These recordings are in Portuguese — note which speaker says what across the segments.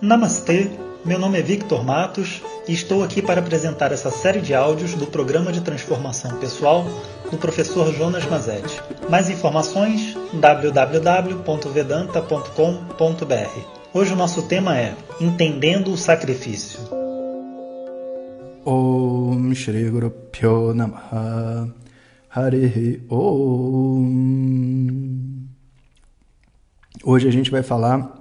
Speaker 1: Namastê, meu nome é Victor Matos e estou aqui para apresentar essa série de áudios do Programa de Transformação Pessoal do professor Jonas Mazetti. Mais informações www.vedanta.com.br. Hoje o nosso tema é Entendendo o Sacrifício.
Speaker 2: Om Shri Guru Pyo Namaha Harihi Om Hoje a gente vai falar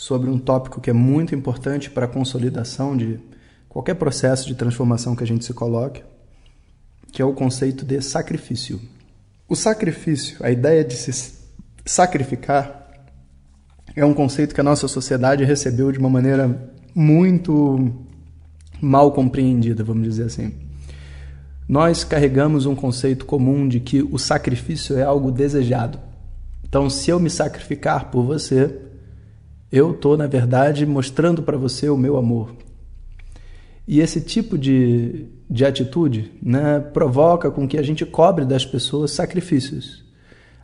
Speaker 2: sobre um tópico que é muito importante para a consolidação de qualquer processo de transformação que a gente se coloque, que é o conceito de sacrifício. O sacrifício, a ideia de se sacrificar, é um conceito que a nossa sociedade recebeu de uma maneira muito mal compreendida, vamos dizer assim. Nós carregamos um conceito comum de que o sacrifício é algo desejado. Então, se eu me sacrificar por você, eu estou, na verdade, mostrando para você o meu amor. E esse tipo de, de atitude né, provoca com que a gente cobre das pessoas sacrifícios.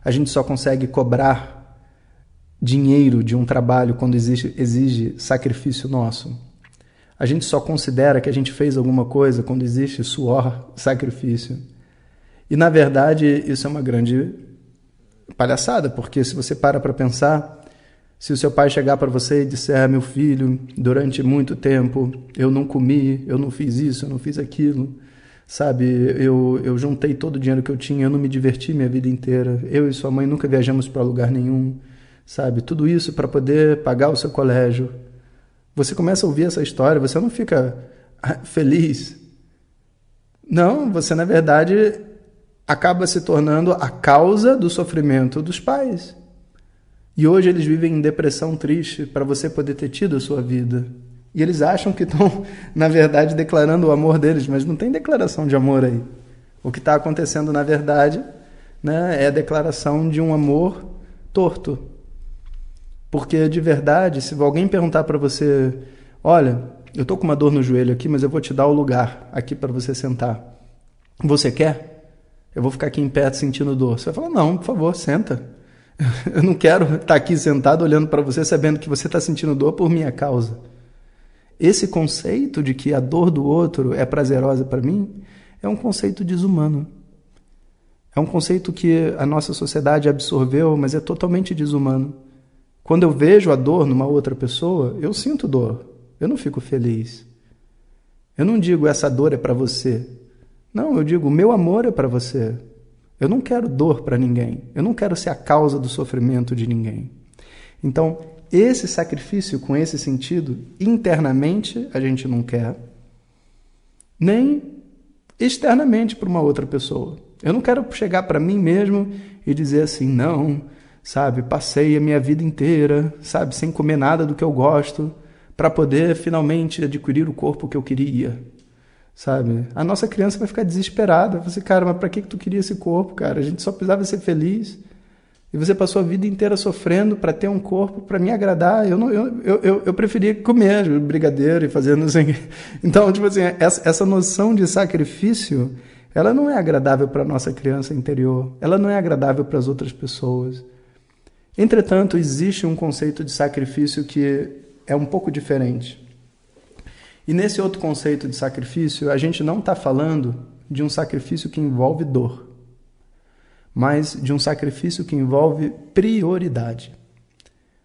Speaker 2: A gente só consegue cobrar dinheiro de um trabalho quando exige, exige sacrifício nosso. A gente só considera que a gente fez alguma coisa quando existe suor, sacrifício. E na verdade isso é uma grande palhaçada, porque se você para para pensar, se o seu pai chegar para você e disser, ah, meu filho, durante muito tempo eu não comi, eu não fiz isso, eu não fiz aquilo, sabe? Eu, eu juntei todo o dinheiro que eu tinha, eu não me diverti minha vida inteira. Eu e sua mãe nunca viajamos para lugar nenhum, sabe? Tudo isso para poder pagar o seu colégio. Você começa a ouvir essa história, você não fica ah, feliz. Não, você na verdade acaba se tornando a causa do sofrimento dos pais. E hoje eles vivem em depressão triste para você poder ter tido a sua vida. E eles acham que estão, na verdade, declarando o amor deles, mas não tem declaração de amor aí. O que está acontecendo, na verdade, né, é a declaração de um amor torto. Porque, de verdade, se alguém perguntar para você: Olha, eu estou com uma dor no joelho aqui, mas eu vou te dar o lugar aqui para você sentar. Você quer? Eu vou ficar aqui em pé sentindo dor. Você vai falar: Não, por favor, senta. Eu não quero estar aqui sentado olhando para você sabendo que você está sentindo dor por minha causa. Esse conceito de que a dor do outro é prazerosa para mim é um conceito desumano. É um conceito que a nossa sociedade absorveu, mas é totalmente desumano. Quando eu vejo a dor numa outra pessoa, eu sinto dor. Eu não fico feliz. Eu não digo essa dor é para você. Não, eu digo meu amor é para você. Eu não quero dor para ninguém. Eu não quero ser a causa do sofrimento de ninguém. Então, esse sacrifício com esse sentido, internamente a gente não quer, nem externamente para uma outra pessoa. Eu não quero chegar para mim mesmo e dizer assim, não, sabe, passei a minha vida inteira, sabe, sem comer nada do que eu gosto, para poder finalmente adquirir o corpo que eu queria sabe? A nossa criança vai ficar desesperada. Você, cara, mas para que que tu queria esse corpo, cara? A gente só precisava ser feliz. E você passou a vida inteira sofrendo para ter um corpo para me agradar. Eu não, eu, eu, eu preferia comer brigadeiro e fazer não sei. Então, tipo assim, essa, essa noção de sacrifício, ela não é agradável para nossa criança interior. Ela não é agradável para as outras pessoas. Entretanto, existe um conceito de sacrifício que é um pouco diferente. E nesse outro conceito de sacrifício, a gente não está falando de um sacrifício que envolve dor, mas de um sacrifício que envolve prioridade.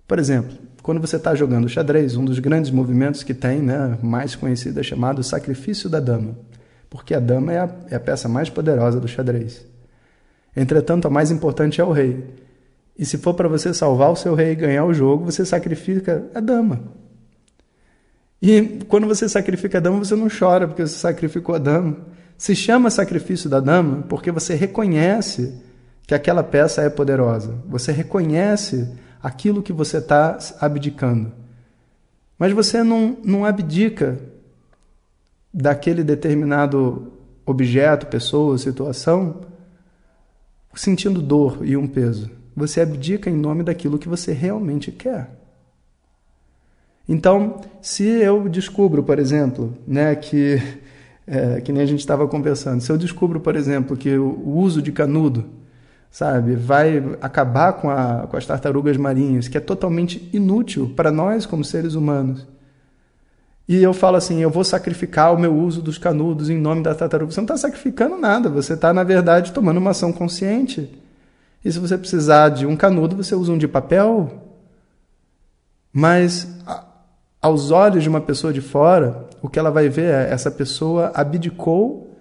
Speaker 2: Por exemplo, quando você está jogando xadrez, um dos grandes movimentos que tem, né, mais conhecido, é chamado sacrifício da dama, porque a dama é a, é a peça mais poderosa do xadrez. Entretanto, a mais importante é o rei. E se for para você salvar o seu rei e ganhar o jogo, você sacrifica a dama. E quando você sacrifica a dama, você não chora porque você sacrificou a dama. Se chama sacrifício da dama porque você reconhece que aquela peça é poderosa. Você reconhece aquilo que você está abdicando. Mas você não, não abdica daquele determinado objeto, pessoa, situação, sentindo dor e um peso. Você abdica em nome daquilo que você realmente quer. Então, se eu descubro, por exemplo, né, que, é, que nem a gente estava conversando, se eu descubro, por exemplo, que o uso de canudo sabe? Vai acabar com, a, com as tartarugas marinhas, que é totalmente inútil para nós como seres humanos. E eu falo assim: eu vou sacrificar o meu uso dos canudos em nome da tartaruga. Você não está sacrificando nada, você está, na verdade, tomando uma ação consciente. E se você precisar de um canudo, você usa um de papel. Mas, aos olhos de uma pessoa de fora, o que ela vai ver é essa pessoa abdicou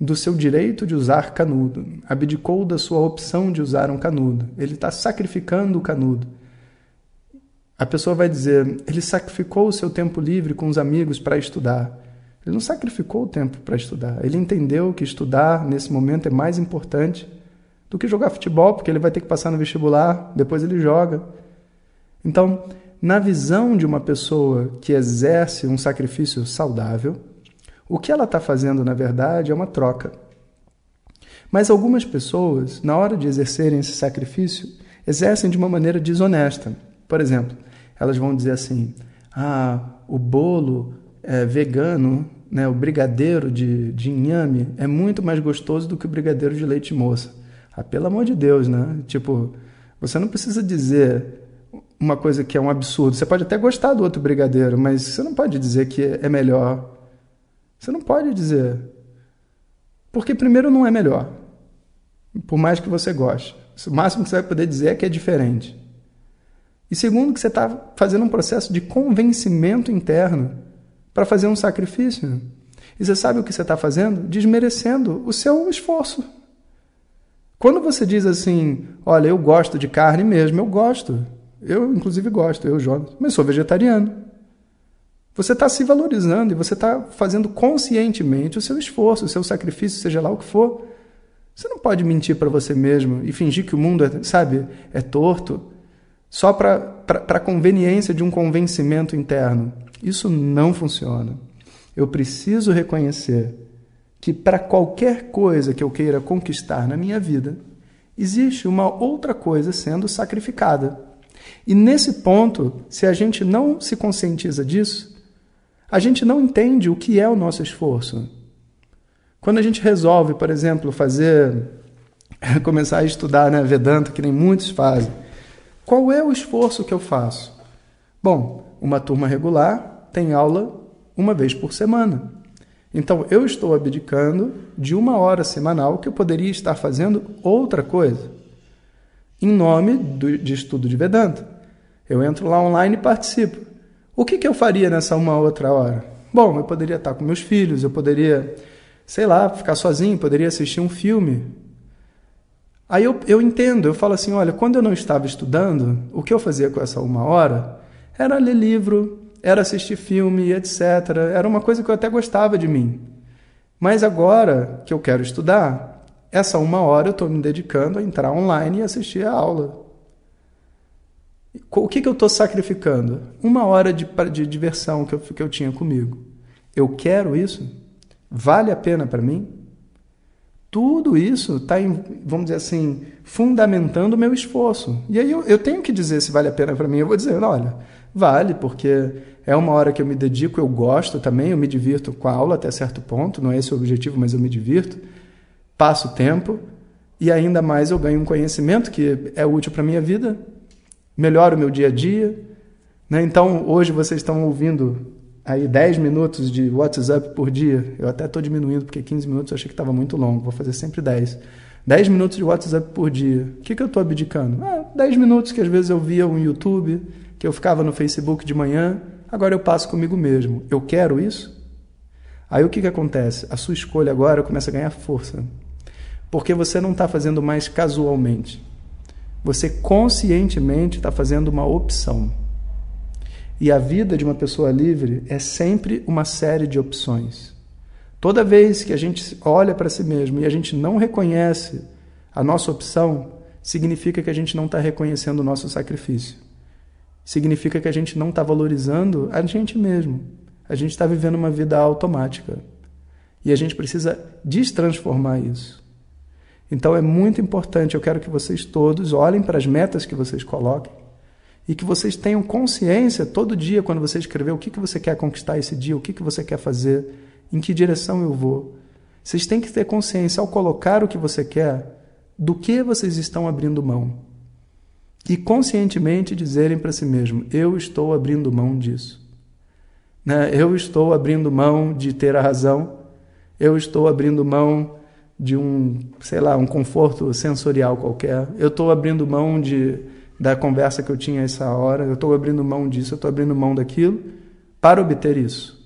Speaker 2: do seu direito de usar canudo, abdicou da sua opção de usar um canudo. Ele está sacrificando o canudo. A pessoa vai dizer: ele sacrificou o seu tempo livre com os amigos para estudar. Ele não sacrificou o tempo para estudar. Ele entendeu que estudar nesse momento é mais importante do que jogar futebol, porque ele vai ter que passar no vestibular, depois ele joga. Então, na visão de uma pessoa que exerce um sacrifício saudável, o que ela está fazendo, na verdade, é uma troca. Mas algumas pessoas, na hora de exercerem esse sacrifício, exercem de uma maneira desonesta. Por exemplo, elas vão dizer assim: ah, o bolo é, vegano, né, o brigadeiro de, de inhame, é muito mais gostoso do que o brigadeiro de leite moça. Ah, pelo amor de Deus, né? Tipo, você não precisa dizer uma coisa que é um absurdo. Você pode até gostar do outro brigadeiro, mas você não pode dizer que é melhor você não pode dizer. Porque, primeiro, não é melhor. Por mais que você goste. O máximo que você vai poder dizer é que é diferente. E segundo, que você está fazendo um processo de convencimento interno para fazer um sacrifício. E você sabe o que você está fazendo? Desmerecendo o seu esforço. Quando você diz assim, olha, eu gosto de carne mesmo, eu gosto. Eu, inclusive, gosto, eu, Jonas, mas sou vegetariano. Você está se valorizando e você está fazendo conscientemente o seu esforço, o seu sacrifício, seja lá o que for. Você não pode mentir para você mesmo e fingir que o mundo, é, sabe, é torto só para a conveniência de um convencimento interno. Isso não funciona. Eu preciso reconhecer que para qualquer coisa que eu queira conquistar na minha vida, existe uma outra coisa sendo sacrificada. E nesse ponto, se a gente não se conscientiza disso, a gente não entende o que é o nosso esforço. Quando a gente resolve, por exemplo, fazer, começar a estudar né, Vedanta, que nem muitos fazem, qual é o esforço que eu faço? Bom, uma turma regular tem aula uma vez por semana. Então, eu estou abdicando de uma hora semanal que eu poderia estar fazendo outra coisa, em nome do, de estudo de Vedanta. Eu entro lá online e participo. O que, que eu faria nessa uma outra hora? Bom, eu poderia estar com meus filhos, eu poderia, sei lá, ficar sozinho, poderia assistir um filme. Aí eu, eu entendo, eu falo assim: olha, quando eu não estava estudando, o que eu fazia com essa uma hora era ler livro, era assistir filme, etc. Era uma coisa que eu até gostava de mim. Mas agora que eu quero estudar, essa uma hora eu estou me dedicando a entrar online e assistir a aula. O que, que eu estou sacrificando? Uma hora de, de diversão que eu, que eu tinha comigo. Eu quero isso? Vale a pena para mim? Tudo isso está, vamos dizer assim, fundamentando o meu esforço. E aí eu, eu tenho que dizer se vale a pena para mim. Eu vou dizer, olha, vale, porque é uma hora que eu me dedico, eu gosto também, eu me divirto com a aula até certo ponto, não é esse o objetivo, mas eu me divirto, passo tempo e ainda mais eu ganho um conhecimento que é útil para minha vida melhora o meu dia a dia. Né? Então, hoje vocês estão ouvindo aí 10 minutos de WhatsApp por dia. Eu até estou diminuindo, porque 15 minutos eu achei que estava muito longo. Vou fazer sempre 10. 10 minutos de WhatsApp por dia. O que, que eu estou abdicando? Ah, 10 minutos que às vezes eu via um YouTube, que eu ficava no Facebook de manhã. Agora eu passo comigo mesmo. Eu quero isso? Aí o que, que acontece? A sua escolha agora começa a ganhar força. Porque você não está fazendo mais casualmente. Você conscientemente está fazendo uma opção. E a vida de uma pessoa livre é sempre uma série de opções. Toda vez que a gente olha para si mesmo e a gente não reconhece a nossa opção, significa que a gente não está reconhecendo o nosso sacrifício. Significa que a gente não está valorizando a gente mesmo. A gente está vivendo uma vida automática. E a gente precisa destransformar isso. Então é muito importante, eu quero que vocês todos olhem para as metas que vocês coloquem e que vocês tenham consciência todo dia, quando você escrever o que, que você quer conquistar esse dia, o que, que você quer fazer, em que direção eu vou. Vocês têm que ter consciência, ao colocar o que você quer, do que vocês estão abrindo mão. E conscientemente dizerem para si mesmo: eu estou abrindo mão disso. Né? Eu estou abrindo mão de ter a razão, eu estou abrindo mão de um, sei lá, um conforto sensorial qualquer, eu estou abrindo mão de, da conversa que eu tinha essa hora, eu estou abrindo mão disso, eu estou abrindo mão daquilo para obter isso.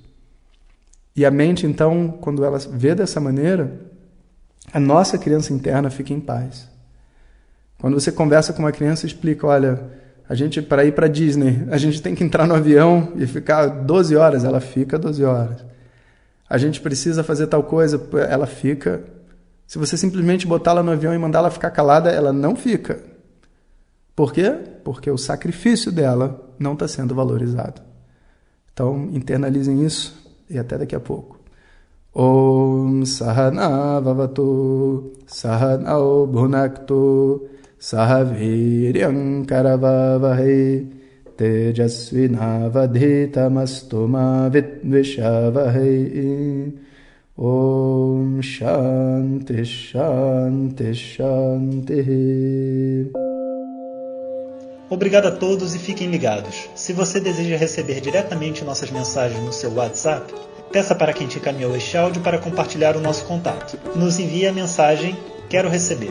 Speaker 2: E a mente, então, quando ela vê dessa maneira, a nossa criança interna fica em paz. Quando você conversa com uma criança, explica, olha, a gente para ir para Disney, a gente tem que entrar no avião e ficar 12 horas, ela fica 12 horas. A gente precisa fazer tal coisa, ela fica. Se você simplesmente botá-la no avião e mandá-la ficar calada, ela não fica. Por quê? Porque o sacrifício dela não está sendo valorizado. Então, internalizem isso e até daqui a pouco. Om Sahana Vavatu Sahanao Bhunaktu Tejasvinavadhitamastu ma vidvishavahe Om Shanti Shanti Shanti
Speaker 1: Obrigado a todos e fiquem ligados. Se você deseja receber diretamente nossas mensagens no seu WhatsApp, peça para quem te encaminhou este áudio para compartilhar o nosso contato. Nos envie a mensagem Quero receber.